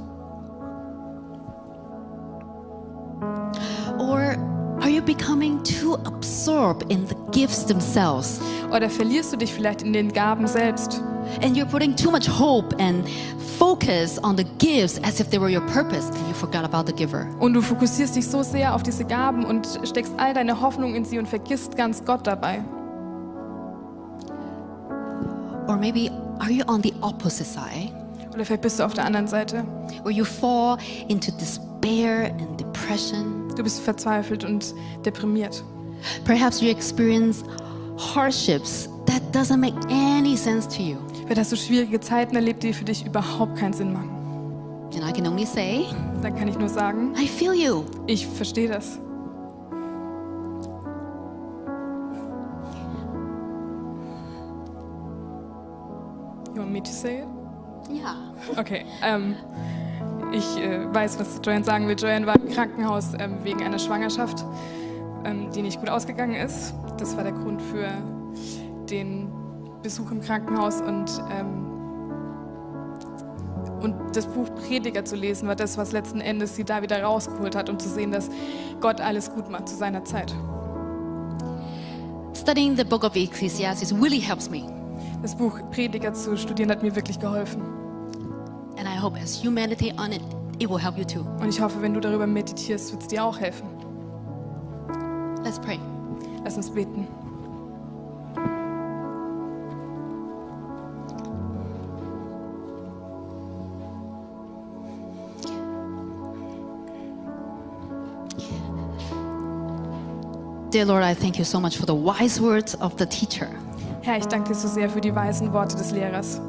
S1: Or are you becoming too absorbed in the gifts themselves?
S2: Oder verlierst du dich vielleicht in den Gaben selbst?
S1: And you're putting too much hope and focus on the gifts as if they were your purpose and you forgot about the giver.
S2: Und du fokussierst dich so sehr auf diese Gaben und steckst all deine Hoffnung in sie und vergisst ganz Gott dabei.
S1: Or maybe are you on the opposite side
S2: Oder vielleicht bist du auf der anderen Seite.
S1: where you fall into despair and depression?
S2: Du bist verzweifelt und deprimiert.
S1: Perhaps you experience hardships that doesn't make any sense to you.
S2: Vielleicht hast du schwierige Zeiten erlebt, die für dich überhaupt keinen Sinn machen.
S1: And I can only say,
S2: Dann kann ich nur sagen,
S1: I feel you.
S2: ich verstehe das. You want me to say it?
S1: Yeah.
S2: Okay. Ähm, ich äh, weiß, was Joanne sagen will. Joanne war im Krankenhaus ähm, wegen einer Schwangerschaft, ähm, die nicht gut ausgegangen ist. Das war der Grund für den Besuch im Krankenhaus und, ähm, und das Buch Prediger zu lesen, war das, was letzten Endes sie da wieder rausgeholt hat, um zu sehen, dass Gott alles gut macht zu seiner Zeit.
S1: Studying the book of Ecclesiastes really helps me.
S2: Das Buch Prediger zu studieren hat mir wirklich geholfen.
S1: And I hope as humanity on it, it will help you too.
S2: Und ich hoffe, wenn du darüber meditierst, wird es dir auch helfen.
S1: Let's pray.
S2: Lass uns beten.
S1: Dear Lord, I thank you so much for the wise words of the teacher.
S2: Herr, ich danke dir so sehr für die weisen Worte des Lehrers.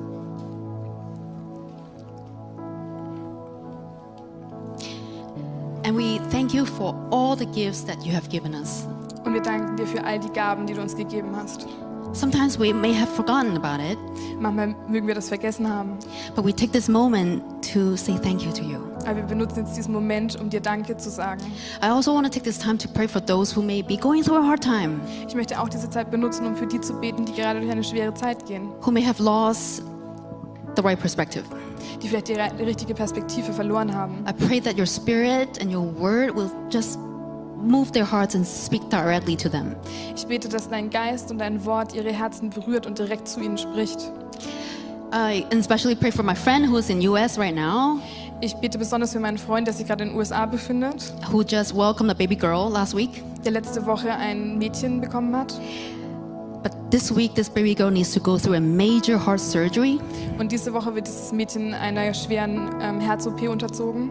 S1: And we thank you for all the gifts that you have given us.
S2: Und wir danken dir für all die Gaben, die du uns gegeben hast.
S1: Sometimes we may have forgotten about it,
S2: Manchmal mögen wir das vergessen haben,
S1: but we take this moment to say thank you to you.
S2: Aber wir benutzen jetzt diesen Moment, um dir Danke zu sagen.
S1: I also want to take this time to pray for those who may be going through a hard time,
S2: Ich möchte auch diese Zeit benutzen, um für die zu beten, die gerade durch eine schwere Zeit gehen,
S1: who may have lost the right perspective.
S2: die vielleicht die richtige Perspektive verloren haben.
S1: I pray that your spirit and your word will just move their hearts and speak directly to them.
S2: Ich bete, dass dein Geist und dein Wort ihre Herzen berührt und direkt zu ihnen spricht.
S1: I especially pray for my friend who is in US right now,
S2: Ich bete besonders für meinen Freund, der sich gerade in den USA befindet,
S1: who just welcomed a baby girl last week.
S2: der letzte Woche ein Mädchen bekommen hat.
S1: But this week, this baby girl needs to go through a major heart surgery.
S2: Und diese Woche wird dieses Mädchen einer schweren ähm, Herz-OP unterzogen.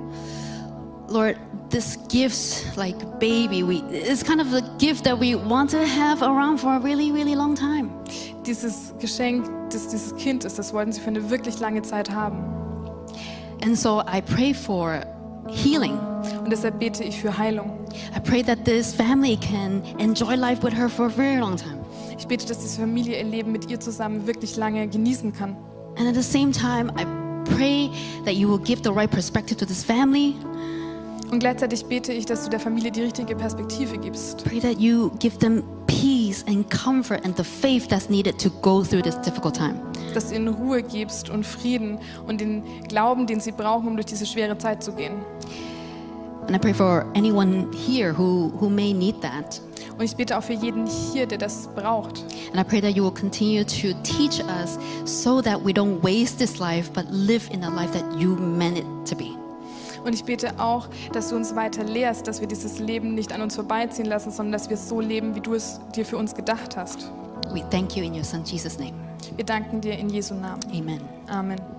S1: Lord, this gift, like baby, we it's kind of a gift that we want to have around for a really, really long time.
S2: Dieses Geschenk, das dieses Kind ist, das wollten sie für eine wirklich lange Zeit haben.
S1: And so I pray for healing.
S2: Und deshalb bete ich für Heilung.
S1: I pray that this family can enjoy life with her for a very long time.
S2: Ich bete, dass diese Familie ihr Leben mit ihr zusammen wirklich lange genießen kann.
S1: And at the same time, I pray that you will give the right perspective to this family.
S2: Und gleichzeitig bete ich, dass du der Familie die richtige Perspektive gibst.
S1: Pray that you give them peace and comfort and the faith that's needed to go through this difficult time.
S2: Dass du ihnen Ruhe gibst und Frieden und den Glauben, den sie brauchen, um durch diese schwere Zeit zu gehen.
S1: And I pray for anyone here who, who may need that.
S2: Und ich bete auch für jeden hier, der das braucht.
S1: And I pray that you will continue to teach us so that we don't waste this life, but live in the life that you meant it to be.
S2: Und ich bete auch, dass du uns weiter lehrst, dass wir dieses Leben nicht an uns vorbeiziehen lassen, sondern dass wir es so leben, wie du es dir für uns gedacht hast.
S1: We thank you in your Son Jesus' name.
S2: Wir danken dir in Jesu Namen.
S1: Amen.
S2: Amen.